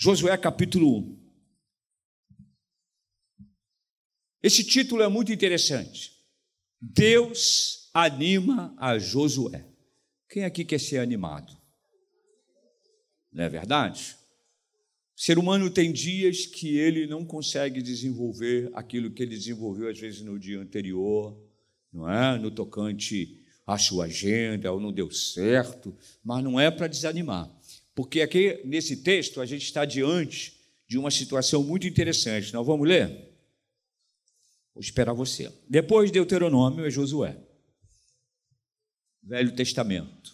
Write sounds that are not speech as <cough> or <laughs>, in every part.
Josué capítulo 1. Esse título é muito interessante. Deus anima a Josué. Quem aqui quer ser animado? Não é verdade? O ser humano tem dias que ele não consegue desenvolver aquilo que ele desenvolveu às vezes no dia anterior, não é? No tocante à sua agenda, ou não deu certo, mas não é para desanimar. Porque aqui nesse texto a gente está diante de uma situação muito interessante. Nós vamos ler? Vou esperar você. Depois de Deuteronômio é Josué. Velho Testamento.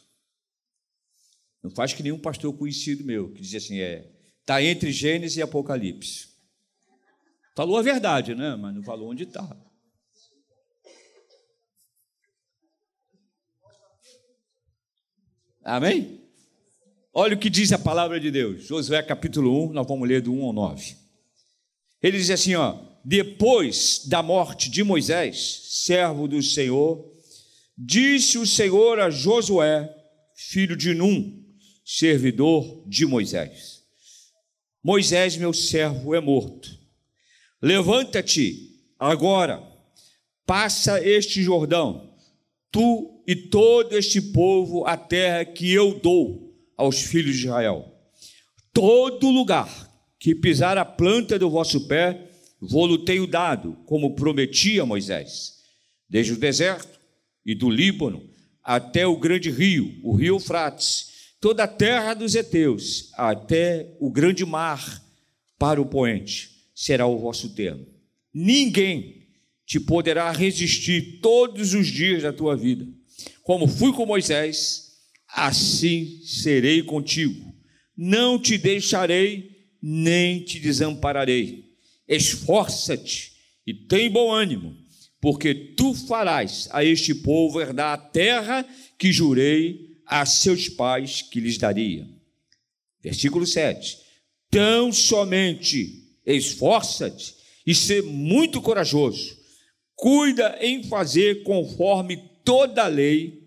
Não faz que nenhum pastor conhecido meu, que dizia assim, é, está entre Gênesis e Apocalipse. Falou a verdade, né? Mas não falou onde está. Amém? Olha o que diz a palavra de Deus. Josué capítulo 1, nós vamos ler do 1 ao 9. Ele diz assim, ó: Depois da morte de Moisés, servo do Senhor, disse o Senhor a Josué, filho de Num, servidor de Moisés: Moisés, meu servo, é morto. Levanta-te agora, passa este Jordão, tu e todo este povo, a terra que eu dou aos filhos de Israel: Todo lugar que pisar a planta do vosso pé, vou-lo tenho dado, como prometia Moisés, desde o deserto e do Líbano até o grande rio, o rio Eufrates, toda a terra dos heteus, até o grande mar para o poente, será o vosso termo. Ninguém te poderá resistir todos os dias da tua vida. Como fui com Moisés, assim serei contigo. Não te deixarei, nem te desampararei. Esforça-te e tem bom ânimo, porque tu farás a este povo herdar a terra que jurei a seus pais que lhes daria. Versículo 7. Tão somente esforça-te e ser muito corajoso. Cuida em fazer conforme toda a lei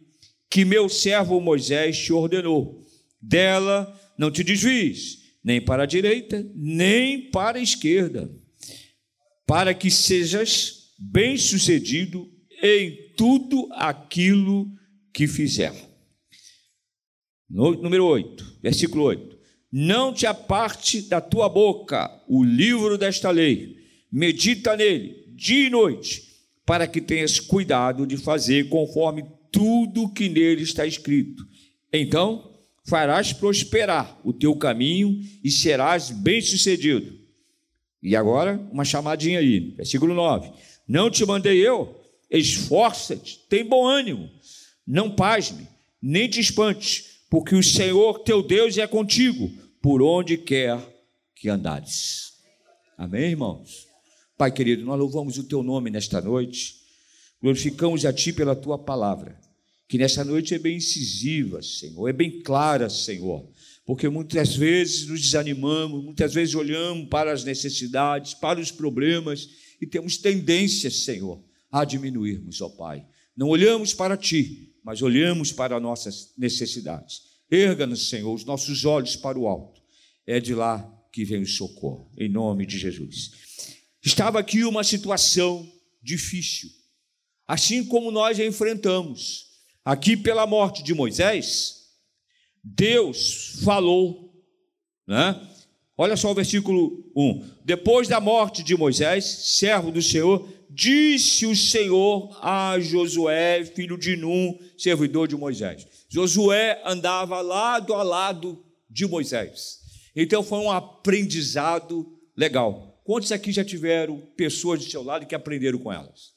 que meu servo Moisés te ordenou. Dela não te desvies, nem para a direita, nem para a esquerda, para que sejas bem-sucedido em tudo aquilo que fizer. Número 8, versículo 8. Não te aparte da tua boca o livro desta lei, medita nele dia e noite, para que tenhas cuidado de fazer conforme tudo que nele está escrito. Então farás prosperar o teu caminho e serás bem-sucedido. E agora, uma chamadinha aí, versículo 9: Não te mandei eu, esforça-te, tem bom ânimo, não pasme, nem te espantes, porque o Senhor teu Deus é contigo, por onde quer que andares. Amém, irmãos? Pai querido, nós louvamos o teu nome nesta noite Glorificamos a Ti pela Tua palavra, que nessa noite é bem incisiva, Senhor, é bem clara, Senhor, porque muitas vezes nos desanimamos, muitas vezes olhamos para as necessidades, para os problemas e temos tendência, Senhor, a diminuirmos, ó Pai. Não olhamos para Ti, mas olhamos para nossas necessidades. Erga-nos, Senhor, os nossos olhos para o alto. É de lá que vem o socorro, em nome de Jesus. Estava aqui uma situação difícil assim como nós enfrentamos. Aqui, pela morte de Moisés, Deus falou, né? Olha só o versículo 1. Depois da morte de Moisés, servo do Senhor, disse o Senhor a Josué, filho de Num, servidor de Moisés. Josué andava lado a lado de Moisés. Então foi um aprendizado legal. Quantos aqui já tiveram pessoas de seu lado que aprenderam com elas?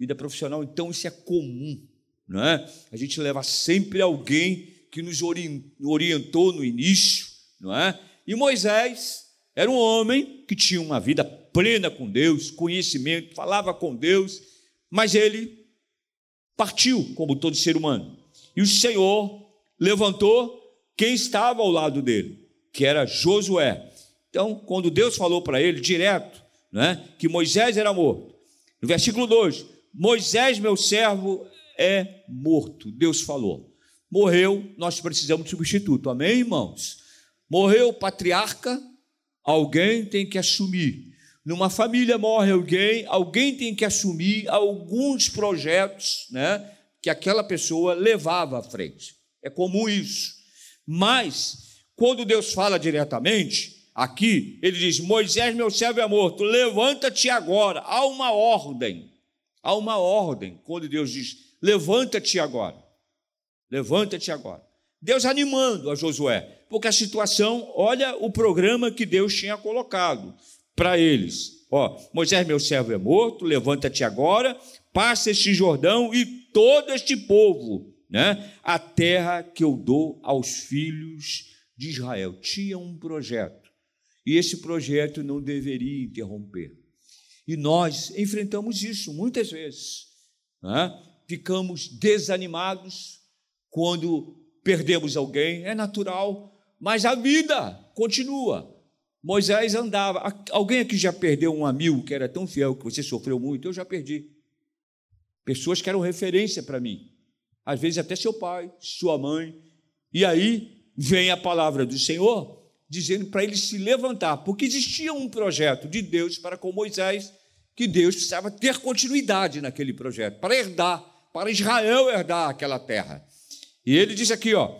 Vida profissional, então isso é comum, não é? A gente leva sempre alguém que nos orientou no início, não é? E Moisés era um homem que tinha uma vida plena com Deus, conhecimento, falava com Deus, mas ele partiu, como todo ser humano. E o Senhor levantou quem estava ao lado dele, que era Josué. Então, quando Deus falou para ele direto, né, que Moisés era morto, no versículo 2: Moisés, meu servo, é morto. Deus falou. Morreu, nós precisamos de substituto. Amém, irmãos? Morreu o patriarca, alguém tem que assumir. Numa família morre alguém, alguém tem que assumir alguns projetos né, que aquela pessoa levava à frente. É comum isso. Mas, quando Deus fala diretamente, aqui, ele diz: Moisés, meu servo é morto, levanta-te agora. Há uma ordem. Há uma ordem. Quando Deus diz: Levanta-te agora. Levanta-te agora. Deus animando a Josué, porque a situação, olha o programa que Deus tinha colocado para eles. Ó, Moisés, meu servo, é morto, levanta-te agora, passa este Jordão e todo este povo, né? A terra que eu dou aos filhos de Israel. Tinha um projeto, e esse projeto não deveria interromper. E nós enfrentamos isso muitas vezes. Né? Ficamos desanimados quando perdemos alguém, é natural, mas a vida continua. Moisés andava. Alguém aqui já perdeu um amigo que era tão fiel que você sofreu muito? Eu já perdi. Pessoas que eram referência para mim. Às vezes até seu pai, sua mãe. E aí vem a palavra do Senhor dizendo para ele se levantar, porque existia um projeto de Deus para com Moisés, que Deus precisava ter continuidade naquele projeto, para herdar, para Israel herdar aquela terra. E ele diz aqui, ó,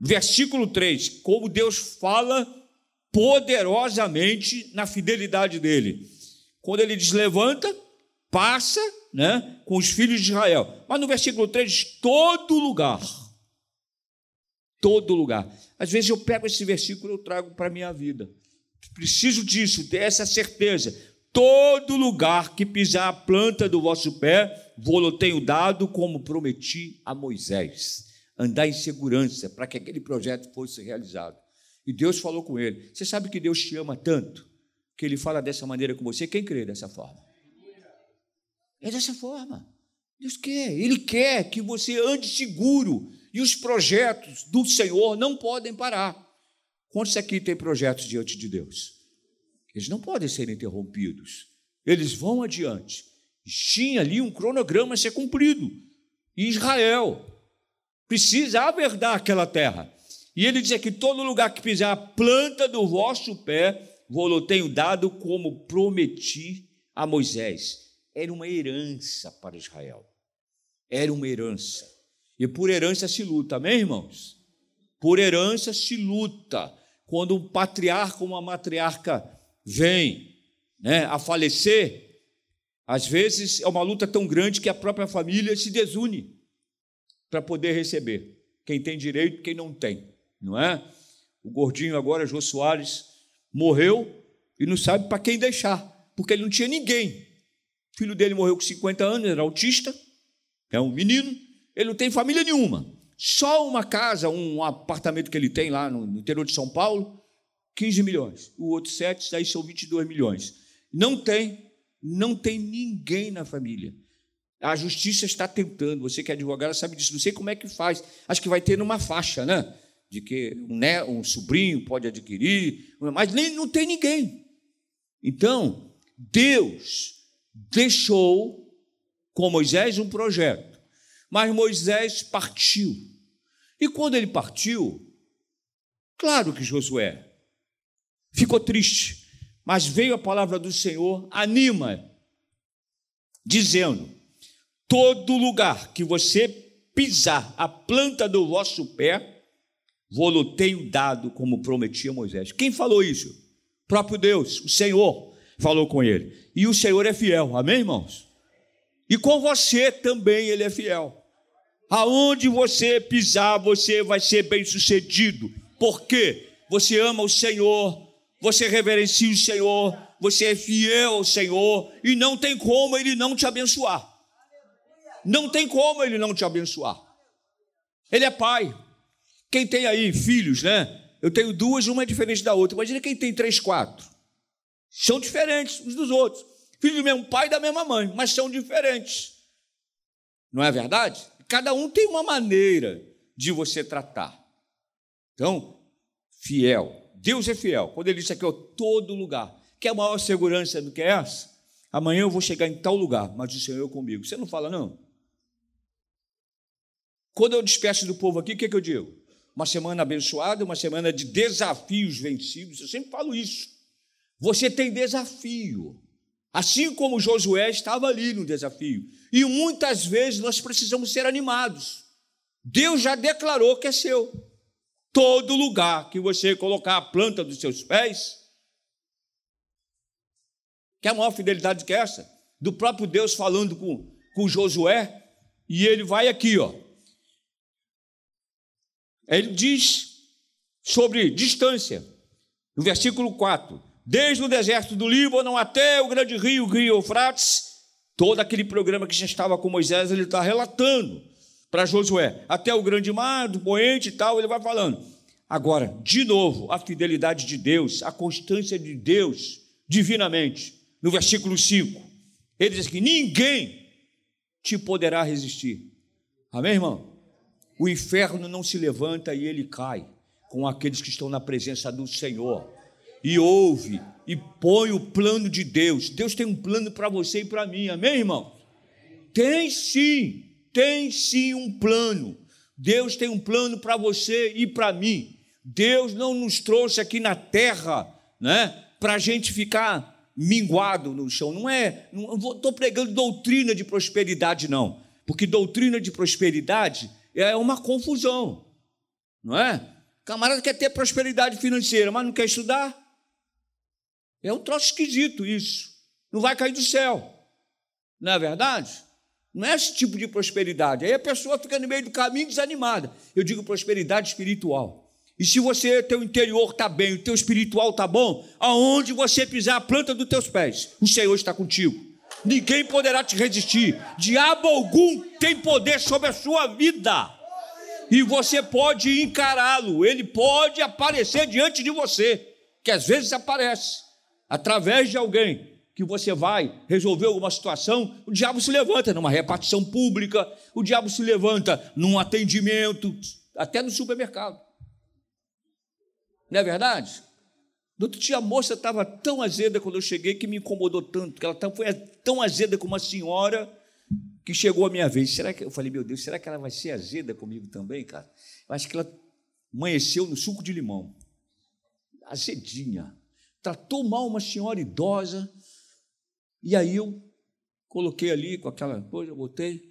versículo 3, como Deus fala poderosamente na fidelidade dele. Quando ele diz levanta, passa, né, com os filhos de Israel. Mas no versículo 3 diz todo lugar. Todo lugar. Às vezes eu pego esse versículo e eu trago para a minha vida. Preciso disso, ter essa certeza. Todo lugar que pisar a planta do vosso pé, vou-lo tenho dado como prometi a Moisés. Andar em segurança para que aquele projeto fosse realizado. E Deus falou com ele. Você sabe que Deus te ama tanto que ele fala dessa maneira com você? Quem crê dessa forma? É dessa forma. Deus quer, Ele quer que você ande seguro e os projetos do Senhor não podem parar. Quantos aqui têm projetos diante de Deus? Eles não podem ser interrompidos, eles vão adiante. Tinha ali um cronograma a ser cumprido. Israel precisa averdar aquela terra. E ele diz aqui: todo lugar que pisar a planta do vosso pé, vou tenho dado como prometi a Moisés. Era uma herança para Israel. Era uma herança. E por herança se luta, amém, irmãos? Por herança se luta. Quando um patriarca ou uma matriarca vem né, a falecer, às vezes é uma luta tão grande que a própria família se desune para poder receber. Quem tem direito, quem não tem não é? O gordinho agora, Jô Soares, morreu e não sabe para quem deixar, porque ele não tinha ninguém. O filho dele morreu com 50 anos, era autista, é um menino, ele não tem família nenhuma. Só uma casa, um apartamento que ele tem lá no interior de São Paulo, 15 milhões. O outro 7, aí são 22 milhões. Não tem, não tem ninguém na família. A justiça está tentando, você que é advogado sabe disso, não sei como é que faz. Acho que vai ter numa faixa, né? de que um, né, um sobrinho pode adquirir, mas nem não tem ninguém. Então, Deus deixou com Moisés um projeto, mas Moisés partiu. E quando ele partiu, claro que Josué ficou triste, mas veio a palavra do Senhor, anima, dizendo: todo lugar que você pisar a planta do vosso pé, vou tenho dado como prometi a Moisés. Quem falou isso? O próprio Deus, o Senhor, falou com ele. E o Senhor é fiel, amém, irmãos? E com você também ele é fiel. Aonde você pisar, você vai ser bem sucedido. Por quê? Você ama o Senhor, você reverencia o Senhor, você é fiel ao Senhor, e não tem como ele não te abençoar. Não tem como ele não te abençoar. Ele é pai, quem tem aí filhos, né? Eu tenho duas, uma é diferente da outra. Imagina quem tem três, quatro. São diferentes uns dos outros. Filhos do mesmo pai e da mesma mãe, mas são diferentes. Não é verdade? Cada um tem uma maneira de você tratar. Então, fiel. Deus é fiel. Quando ele disse aqui, ó, todo lugar. Quer maior segurança do que essa? Amanhã eu vou chegar em tal lugar, mas o Senhor é comigo. Você não fala, não? Quando eu despeço do povo aqui, o que, é que eu digo? uma semana abençoada, uma semana de desafios vencidos. Eu sempre falo isso. Você tem desafio. Assim como Josué estava ali no desafio. E muitas vezes nós precisamos ser animados. Deus já declarou que é seu. Todo lugar que você colocar a planta dos seus pés, que é a maior fidelidade que essa? Do próprio Deus falando com, com Josué, e ele vai aqui, ó. Ele diz sobre distância, no versículo 4: desde o deserto do Líbano até o grande rio, o rio Eufrates, todo aquele programa que já estava com Moisés, ele está relatando para Josué, até o grande mar, do poente e tal, ele vai falando. Agora, de novo, a fidelidade de Deus, a constância de Deus, divinamente, no versículo 5, ele diz que ninguém te poderá resistir. Amém, irmão? O inferno não se levanta e ele cai com aqueles que estão na presença do Senhor. E ouve e põe o plano de Deus. Deus tem um plano para você e para mim. Amém, irmão? Tem sim, tem sim um plano. Deus tem um plano para você e para mim. Deus não nos trouxe aqui na terra, né, para a gente ficar minguado no chão. Não é, não estou pregando doutrina de prosperidade, não, porque doutrina de prosperidade é uma confusão, não é? Camarada quer ter prosperidade financeira, mas não quer estudar. É um troço esquisito isso. Não vai cair do céu, não é verdade? Não é esse tipo de prosperidade. Aí a pessoa fica no meio do caminho desanimada. Eu digo prosperidade espiritual. E se você, teu interior está bem, o teu espiritual está bom, aonde você pisar a planta dos teus pés, o Senhor está contigo. Ninguém poderá te resistir. Diabo algum tem poder sobre a sua vida. E você pode encará-lo, ele pode aparecer diante de você, que às vezes aparece através de alguém que você vai resolver alguma situação, o diabo se levanta numa repartição pública, o diabo se levanta num atendimento, até no supermercado. Não é verdade? No outro dia a moça estava tão azeda quando eu cheguei que me incomodou tanto, que ela foi tão azeda como uma senhora que chegou a minha vez. Será que eu falei, meu Deus, será que ela vai ser azeda comigo também, cara? Eu acho que ela amanheceu no suco de limão. Azedinha. Tratou mal uma senhora idosa. E aí eu coloquei ali com aquela coisa, eu botei.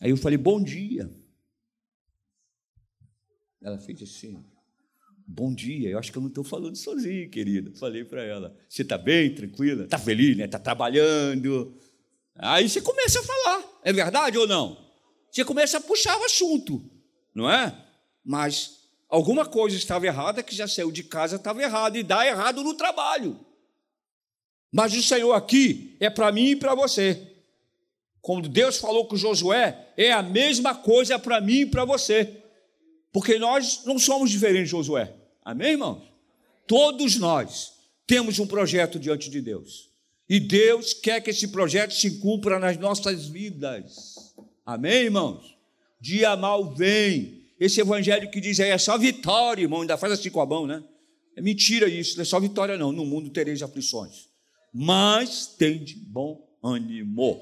Aí eu falei, bom dia. Ela fez assim. Bom dia, eu acho que eu não estou falando sozinho, querida. Falei para ela: Você está bem, tranquila? Está feliz, né? Está trabalhando? Aí você começa a falar, é verdade ou não? Você começa a puxar o assunto, não é? Mas alguma coisa estava errada, que já saiu de casa, estava errado, e dá errado no trabalho. Mas o Senhor aqui é para mim e para você. Quando Deus falou com Josué, é a mesma coisa para mim e para você. Porque nós não somos diferentes Josué. Amém, irmãos? Todos nós temos um projeto diante de Deus. E Deus quer que esse projeto se cumpra nas nossas vidas. Amém, irmãos? Dia mal vem. Esse evangelho que diz aí é só vitória, irmão. Ainda faz assim com a mão, né? É mentira isso, não é só vitória, não. No mundo tereis aflições. Mas tem de bom ânimo.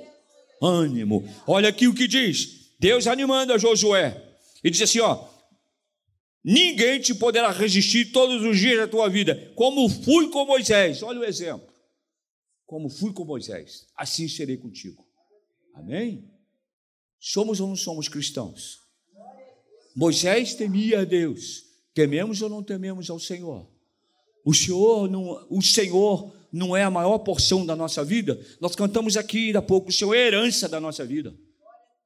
Ânimo. Olha aqui o que diz. Deus animando a Josué. E diz assim: ó, Ninguém te poderá resistir todos os dias da tua vida, como fui com Moisés. Olha o exemplo. Como fui com Moisés, assim serei contigo. Amém? Somos ou não somos cristãos? Moisés temia a Deus. Tememos ou não tememos ao Senhor? O Senhor não, o Senhor não é a maior porção da nossa vida? Nós cantamos aqui há pouco, o Senhor é herança da nossa vida.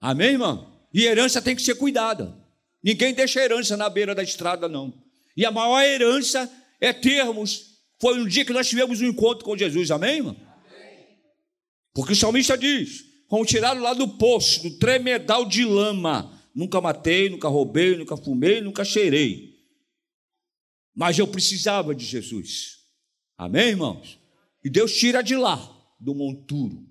Amém, irmão? E herança tem que ser cuidada. Ninguém deixa herança na beira da estrada, não. E a maior herança é termos. Foi um dia que nós tivemos um encontro com Jesus, amém, irmão? Porque o salmista diz: vamos tirar lá do poço, do tremedal de lama. Nunca matei, nunca roubei, nunca fumei, nunca cheirei. Mas eu precisava de Jesus. Amém, irmãos? E Deus tira de lá, do monturo,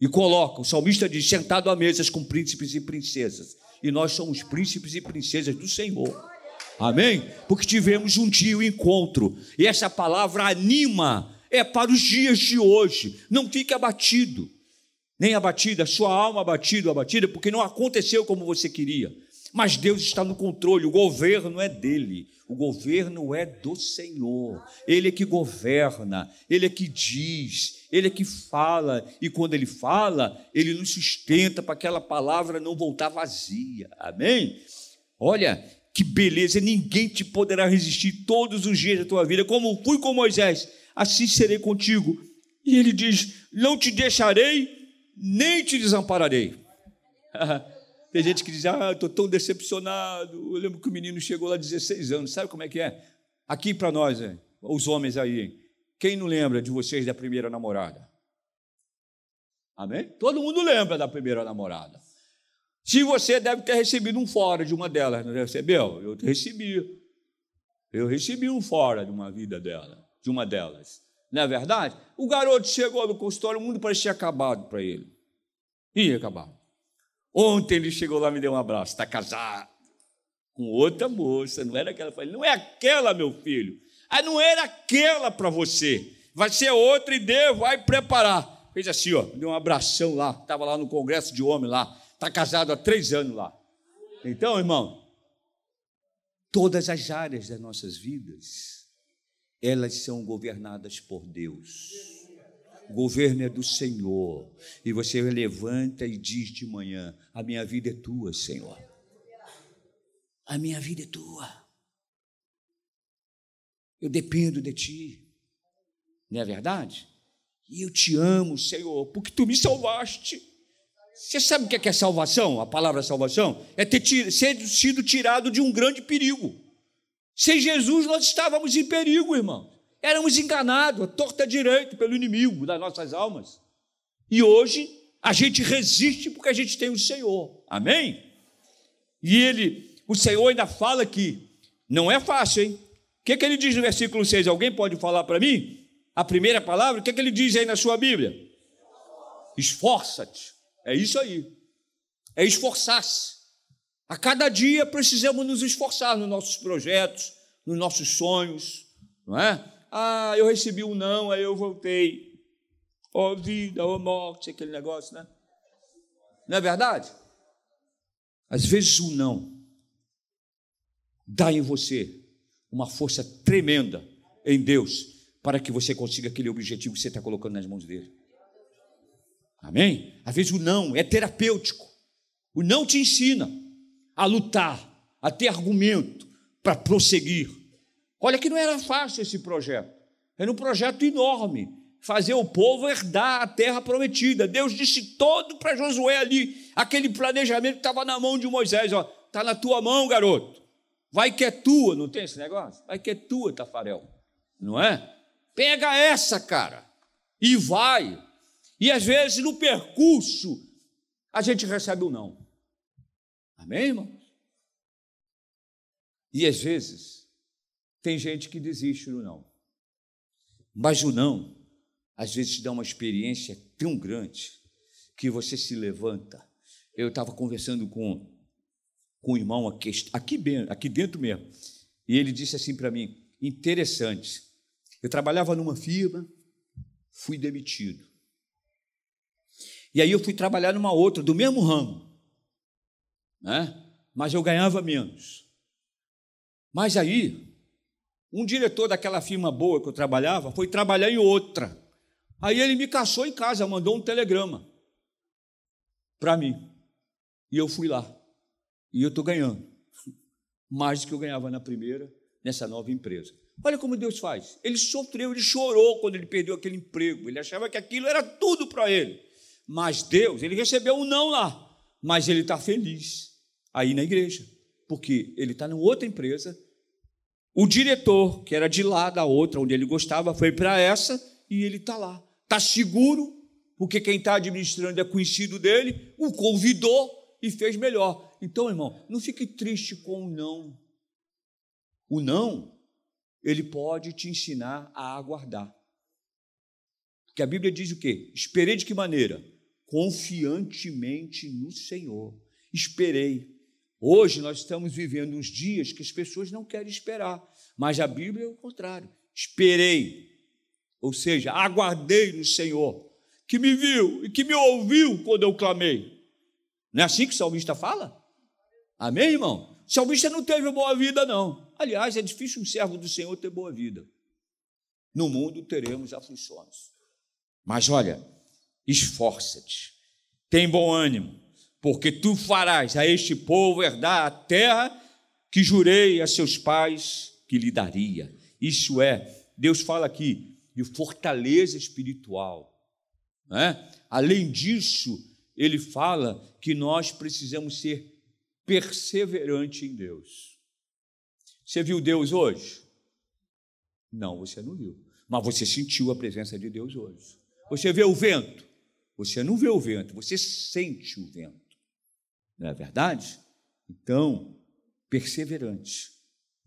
e coloca, o salmista diz, sentado à mesas com príncipes e princesas e nós somos príncipes e princesas do Senhor. Amém? Porque tivemos um dia o um encontro, e essa palavra anima, é para os dias de hoje. Não fique abatido, nem abatida, sua alma abatida, abatida, porque não aconteceu como você queria. Mas Deus está no controle, o governo é dele, o governo é do Senhor, ele é que governa, ele é que diz, ele é que fala, e quando ele fala, ele nos sustenta para aquela palavra não voltar vazia, amém? Olha, que beleza, ninguém te poderá resistir todos os dias da tua vida, como fui com Moisés, assim serei contigo. E ele diz: Não te deixarei, nem te desampararei. <laughs> Tem gente que diz: Ah, estou tão decepcionado. Eu lembro que o menino chegou lá 16 anos, sabe como é que é? Aqui para nós, os homens aí, quem não lembra de vocês da primeira namorada? Amém? Todo mundo lembra da primeira namorada. Se você deve ter recebido um fora de uma delas, não recebeu? Eu recebi. Eu recebi um fora de uma vida dela, de uma delas. Não é verdade? O garoto chegou no consultório, o mundo parecia acabado para ele. Ia acabar. Ontem ele chegou lá e me deu um abraço. Está casado com outra moça, não era aquela. Falei, não é aquela, meu filho. Ah, não era aquela para você. Vai ser outra e Deus vai preparar. Fez assim, ó, deu um abração lá. Estava lá no congresso de homem lá. Está casado há três anos lá. Então, irmão, todas as áreas das nossas vidas, elas são governadas por Deus. O governo é do Senhor. E você levanta e diz de manhã: A minha vida é tua, Senhor. A minha vida é tua. Eu dependo de ti. Não é verdade? E eu te amo, Senhor, porque tu me salvaste. Você sabe o que é, que é salvação? A palavra salvação é ter ser sido tirado de um grande perigo. Sem Jesus nós estávamos em perigo, irmão. Éramos enganados, torta direito pelo inimigo das nossas almas. E hoje a gente resiste porque a gente tem o Senhor. Amém? E ele, o Senhor ainda fala que não é fácil, hein? O que, é que ele diz no versículo 6? Alguém pode falar para mim? A primeira palavra, o que, é que ele diz aí na sua Bíblia? Esforça-te. É isso aí. É esforçar-se. A cada dia precisamos nos esforçar nos nossos projetos, nos nossos sonhos, não é? Ah, eu recebi um não, aí eu voltei. Ó oh, vida, ó oh, morte, aquele negócio, né? Não é verdade? Às vezes o não dá em você uma força tremenda em Deus para que você consiga aquele objetivo que você está colocando nas mãos dele. Amém? Às vezes o não é terapêutico. O não te ensina a lutar, a ter argumento para prosseguir. Olha que não era fácil esse projeto. Era um projeto enorme. Fazer o povo herdar a terra prometida. Deus disse todo para Josué ali. Aquele planejamento que estava na mão de Moisés. Está na tua mão, garoto. Vai que é tua, não tem esse negócio? Vai que é tua, Tafarel. Não é? Pega essa, cara. E vai. E às vezes no percurso a gente recebe um não. Amém, irmãos? E às vezes tem gente que desiste do não. Mas o não, às vezes, dá uma experiência tão grande que você se levanta. Eu estava conversando com, com um irmão aqui, aqui, aqui dentro mesmo, e ele disse assim para mim: interessante. Eu trabalhava numa firma, fui demitido. E aí eu fui trabalhar numa outra, do mesmo ramo, né? mas eu ganhava menos. Mas aí, um diretor daquela firma boa que eu trabalhava foi trabalhar em outra. Aí ele me caçou em casa, mandou um telegrama para mim. E eu fui lá. E eu estou ganhando mais do que eu ganhava na primeira, nessa nova empresa. Olha como Deus faz. Ele sofreu, ele chorou quando ele perdeu aquele emprego. Ele achava que aquilo era tudo para ele. Mas Deus, ele recebeu um não lá, mas ele está feliz aí na igreja, porque ele está em outra empresa. O diretor, que era de lá da outra, onde ele gostava, foi para essa e ele está lá. Está seguro, porque quem está administrando é conhecido dele, o convidou e fez melhor. Então, irmão, não fique triste com o não. O não, ele pode te ensinar a aguardar. Porque a Bíblia diz o quê? Esperei de que maneira? confiantemente no Senhor. Esperei. Hoje nós estamos vivendo uns dias que as pessoas não querem esperar, mas a Bíblia é o contrário. Esperei, ou seja, aguardei no Senhor, que me viu e que me ouviu quando eu clamei. Não é assim que o salmista fala? Amém, irmão? O salmista não teve boa vida, não. Aliás, é difícil um servo do Senhor ter boa vida. No mundo teremos aflições. Mas olha, esforça-te, tem bom ânimo, porque tu farás a este povo herdar a terra que jurei a seus pais que lhe daria. Isso é, Deus fala aqui de fortaleza espiritual. Né? Além disso, ele fala que nós precisamos ser perseverantes em Deus. Você viu Deus hoje? Não, você não viu. Mas você sentiu a presença de Deus hoje. Você vê o vento? Você não vê o vento, você sente o vento. Não é verdade? Então, perseverante.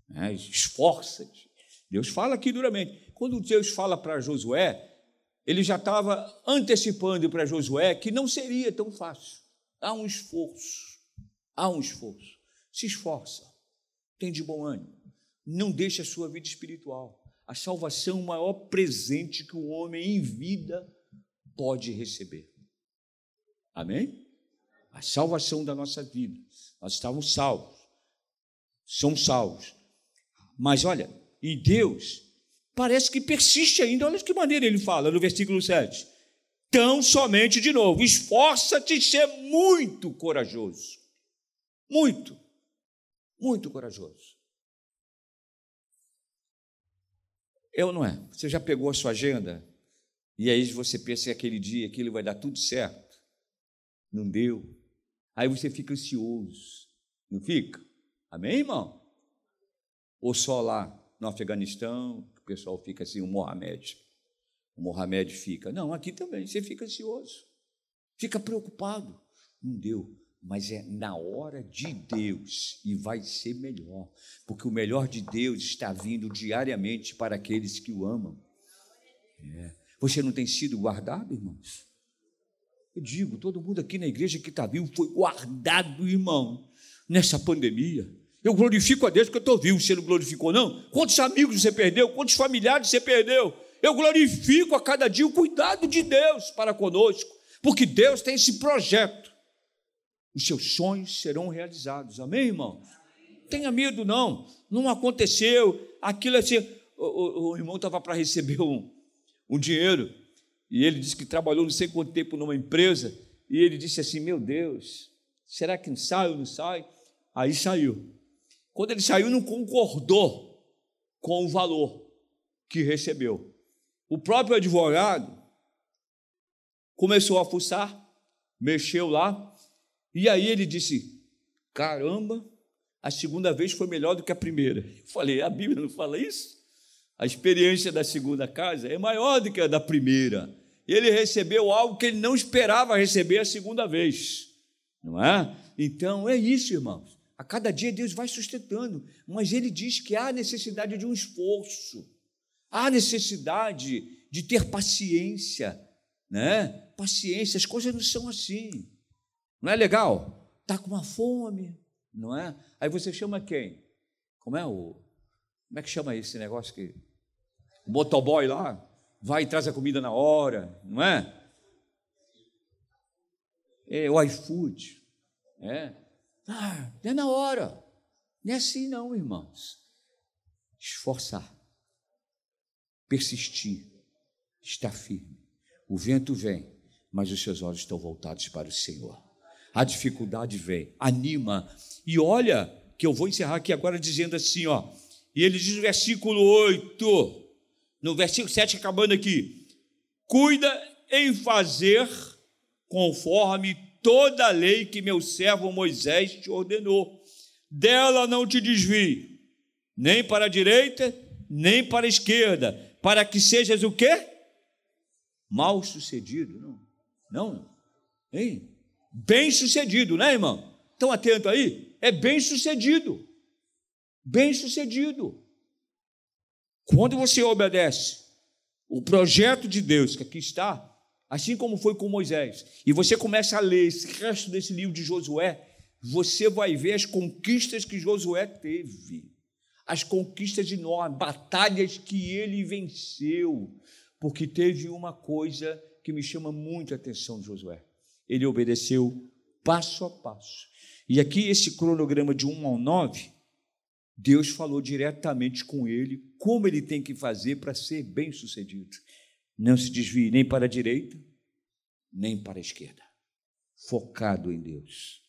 Né? Esforça-te. Deus fala aqui duramente. Quando Deus fala para Josué, ele já estava antecipando para Josué que não seria tão fácil. Há um esforço, há um esforço. Se esforça, tem de bom ânimo, não deixe a sua vida espiritual. A salvação é o maior presente que o homem em vida pode receber. Amém? A salvação da nossa vida. Nós estávamos salvos, somos salvos. Mas olha, e Deus parece que persiste ainda. Olha que maneira ele fala no versículo 7. Tão somente de novo, esforça-te ser muito corajoso. Muito, muito corajoso. Eu não é. Você já pegou a sua agenda e aí você pensa que aquele dia aquilo vai dar tudo certo. Não deu. Aí você fica ansioso. Não fica? Amém, irmão? Ou só lá no Afeganistão, pessoal fica assim, o Mohamed. O Mohamed fica. Não, aqui também, você fica ansioso, fica preocupado. Não deu, mas é na hora de Deus e vai ser melhor, porque o melhor de Deus está vindo diariamente para aqueles que o amam. É. Você não tem sido guardado, irmãos? Eu digo, todo mundo aqui na igreja que está vivo foi guardado, irmão, nessa pandemia. Eu glorifico a Deus porque eu estou vivo. Você não glorificou, não? Quantos amigos você perdeu? Quantos familiares você perdeu? Eu glorifico a cada dia o cuidado de Deus para conosco, porque Deus tem esse projeto. Os seus sonhos serão realizados. Amém, irmão? Tenha medo, não. Não aconteceu. Aquilo assim. O, o, o irmão estava para receber um, um dinheiro e ele disse que trabalhou não sei quanto tempo numa empresa e ele disse assim: Meu Deus, será que sai ou não sai? Aí saiu. Quando ele saiu, não concordou com o valor que recebeu. O próprio advogado começou a fuçar, mexeu lá, e aí ele disse: Caramba, a segunda vez foi melhor do que a primeira. Eu falei: A Bíblia não fala isso? A experiência da segunda casa é maior do que a da primeira. Ele recebeu algo que ele não esperava receber a segunda vez, não é? Então é isso, irmãos. A cada dia Deus vai sustentando, mas Ele diz que há necessidade de um esforço, há necessidade de ter paciência, né? Paciência, as coisas não são assim. Não é legal? Está com uma fome, não é? Aí você chama quem? Como é o. Como é que chama esse negócio que. O motoboy lá vai e traz a comida na hora, não é? É o iFood, é. Ah, é na hora. Não é assim, não, irmãos. Esforçar, persistir, estar firme. O vento vem, mas os seus olhos estão voltados para o Senhor. A dificuldade vem, anima. E olha, que eu vou encerrar aqui agora dizendo assim, ó. E ele diz no versículo 8, no versículo 7, acabando aqui: Cuida em fazer conforme toda a lei que meu servo Moisés te ordenou. Dela não te desvie, nem para a direita, nem para a esquerda, para que sejas o quê? Mal sucedido, não. Não, hein? Bem sucedido, né, irmão? Estão atentos aí? É bem sucedido. Bem sucedido. Quando você obedece o projeto de Deus que aqui está, Assim como foi com Moisés. E você começa a ler esse resto desse livro de Josué, você vai ver as conquistas que Josué teve, as conquistas enormes, batalhas que ele venceu, porque teve uma coisa que me chama muito a atenção de Josué. Ele obedeceu passo a passo. E aqui, esse cronograma de 1 ao 9, Deus falou diretamente com ele como ele tem que fazer para ser bem sucedido. Não se desvie nem para a direita, nem para a esquerda. Focado em Deus.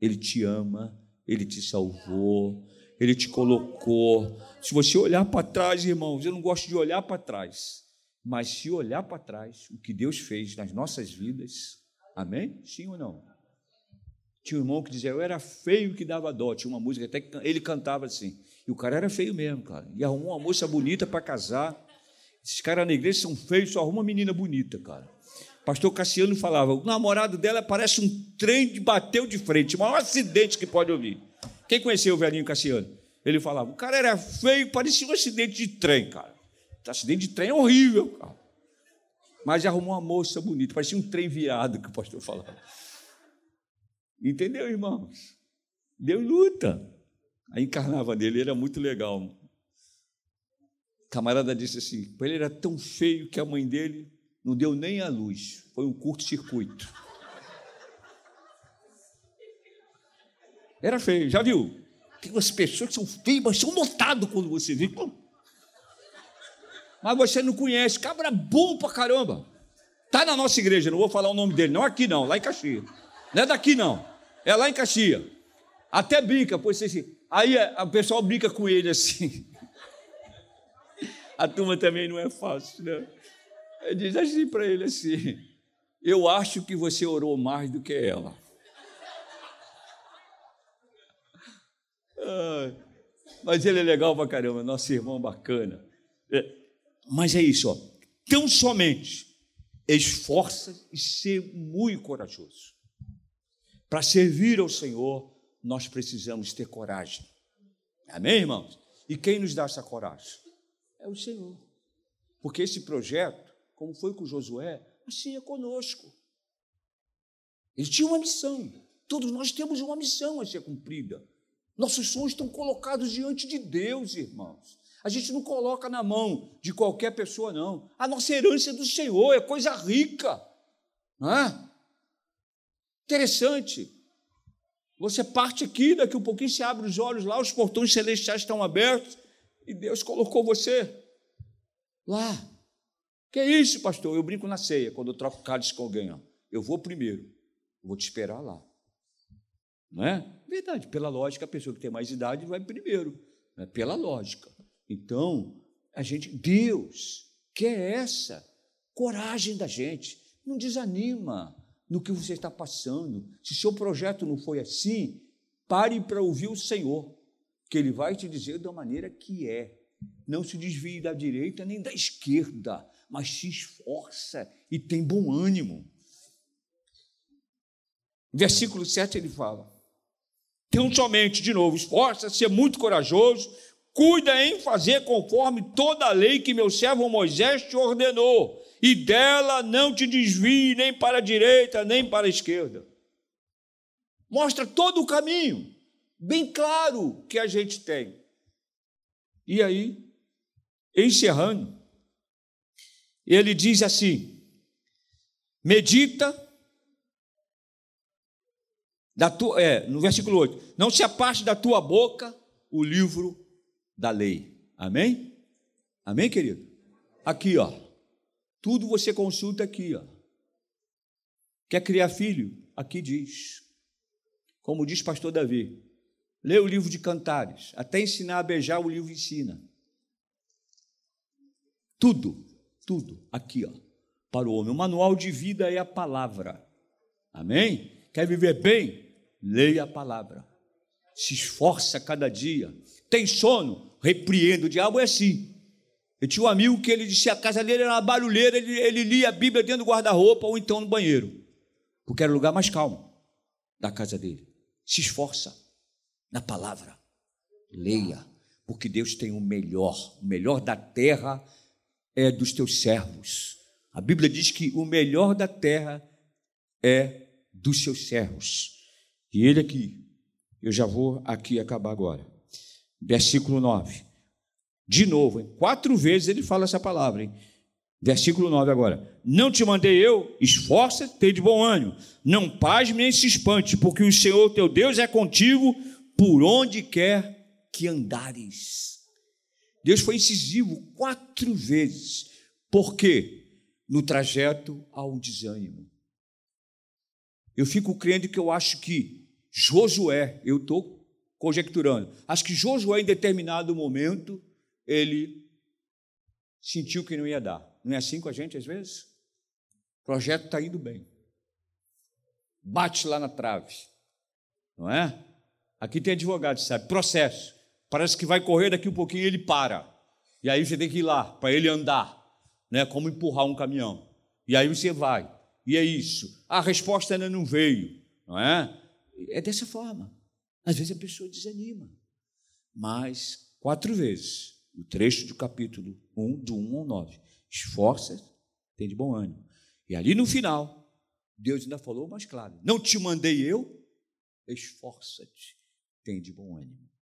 Ele te ama, ele te salvou, ele te colocou. Se você olhar para trás, irmãos, eu não gosto de olhar para trás, mas se olhar para trás, o que Deus fez nas nossas vidas, amém? Sim ou não? Tinha um irmão que dizia, eu era feio que dava dó. Tinha uma música, até que ele cantava assim. E o cara era feio mesmo, cara. E arrumou uma moça bonita para casar. Esses caras na igreja são feios, só arruma uma menina bonita, cara. Pastor Cassiano falava: o namorado dela parece um trem que bateu de frente, o maior acidente que pode ouvir. Quem conheceu o velhinho Cassiano? Ele falava: o cara era feio, parecia um acidente de trem, cara. Acidente de trem é horrível, cara. Mas arrumou uma moça bonita, parecia um trem viado que o pastor falava. Entendeu, irmãos? Deu luta. A encarnava dele era muito legal. O camarada disse assim: ele era tão feio que a mãe dele não deu nem a luz, foi um curto-circuito. Era feio, já viu? Tem umas pessoas que são feias, mas são notadas quando você vê. Mas você não conhece, cabra bom pra caramba. Tá na nossa igreja, não vou falar o nome dele, não aqui não, lá em Caxias. Não é daqui não, é lá em Caxias. Até brinca, pois assim. Aí o pessoal brinca com ele assim. <laughs> A turma também não é fácil, né? diz assim para ele assim: Eu acho que você orou mais do que ela. Mas ele é legal pra caramba, nosso irmão bacana. É, mas é isso, ó. Tão somente esforça e ser muito corajoso. Para servir ao Senhor, nós precisamos ter coragem. Amém, irmãos? E quem nos dá essa coragem? É o Senhor. Porque esse projeto como foi com Josué, assim é conosco. Ele tinha uma missão. Todos nós temos uma missão a ser cumprida. Nossos sonhos estão colocados diante de Deus, irmãos. A gente não coloca na mão de qualquer pessoa, não. A nossa herança é do Senhor, é coisa rica. Não é? Interessante. Você parte aqui, daqui um pouquinho você abre os olhos lá, os portões celestiais estão abertos e Deus colocou você lá. Que é isso, pastor? Eu brinco na ceia, quando eu troco cálice com alguém. Ó. Eu vou primeiro, vou te esperar lá. Não é? Verdade, pela lógica, a pessoa que tem mais idade vai primeiro. Né? Pela lógica. Então, a gente, Deus quer essa coragem da gente. Não desanima no que você está passando. Se seu projeto não foi assim, pare para ouvir o Senhor, que Ele vai te dizer da maneira que é. Não se desvie da direita nem da esquerda mas se esforça e tem bom ânimo. Versículo 7 ele fala: Tão somente, de novo, esforça-se, é muito corajoso, cuida em fazer conforme toda a lei que meu servo Moisés te ordenou, e dela não te desvie nem para a direita, nem para a esquerda. Mostra todo o caminho, bem claro que a gente tem. E aí, encerrando, ele diz assim: medita da tua, é, no versículo 8, não se aparte da tua boca o livro da lei. Amém? Amém, querido? Aqui, ó. Tudo você consulta aqui, ó. Quer criar filho? Aqui diz. Como diz pastor Davi. Lê o livro de Cantares, até ensinar a beijar o livro ensina. Tudo tudo aqui, ó, para o homem. O manual de vida é a palavra. Amém? Quer viver bem? Leia a palavra. Se esforça cada dia. Tem sono? Repreenda. O diabo é assim. Eu tinha um amigo que ele disse a casa dele era uma barulheira, ele, ele lia a Bíblia dentro do guarda-roupa ou então no banheiro, porque era o lugar mais calmo da casa dele. Se esforça na palavra, leia, porque Deus tem o melhor, o melhor da terra é dos teus servos. A Bíblia diz que o melhor da terra é dos seus servos. E ele aqui, eu já vou aqui acabar agora. Versículo 9. De novo, hein? quatro vezes ele fala essa palavra. Hein? Versículo 9 agora. Não te mandei eu, esforça-te, tem de bom ânimo. Não pasme nem se espante, porque o Senhor teu Deus é contigo por onde quer que andares. Deus foi incisivo quatro vezes. Por quê? No trajeto ao desânimo. Eu fico crendo que eu acho que Josué, eu estou conjecturando, acho que Josué, em determinado momento, ele sentiu que não ia dar. Não é assim com a gente às vezes? O projeto está indo bem. Bate lá na trave. Não é? Aqui tem advogado, sabe? Processo. Parece que vai correr daqui um pouquinho e ele para. E aí você tem que ir lá para ele andar, né? Como empurrar um caminhão. E aí você vai. E é isso. A resposta ainda não veio, não é? É dessa forma. Às vezes a pessoa desanima. Mas quatro vezes, o trecho do capítulo 1, do 1 ao 9. Esforça, tem de bom ânimo. E ali no final, Deus ainda falou mais claro: Não te mandei eu, esforça-te, tem de bom ânimo.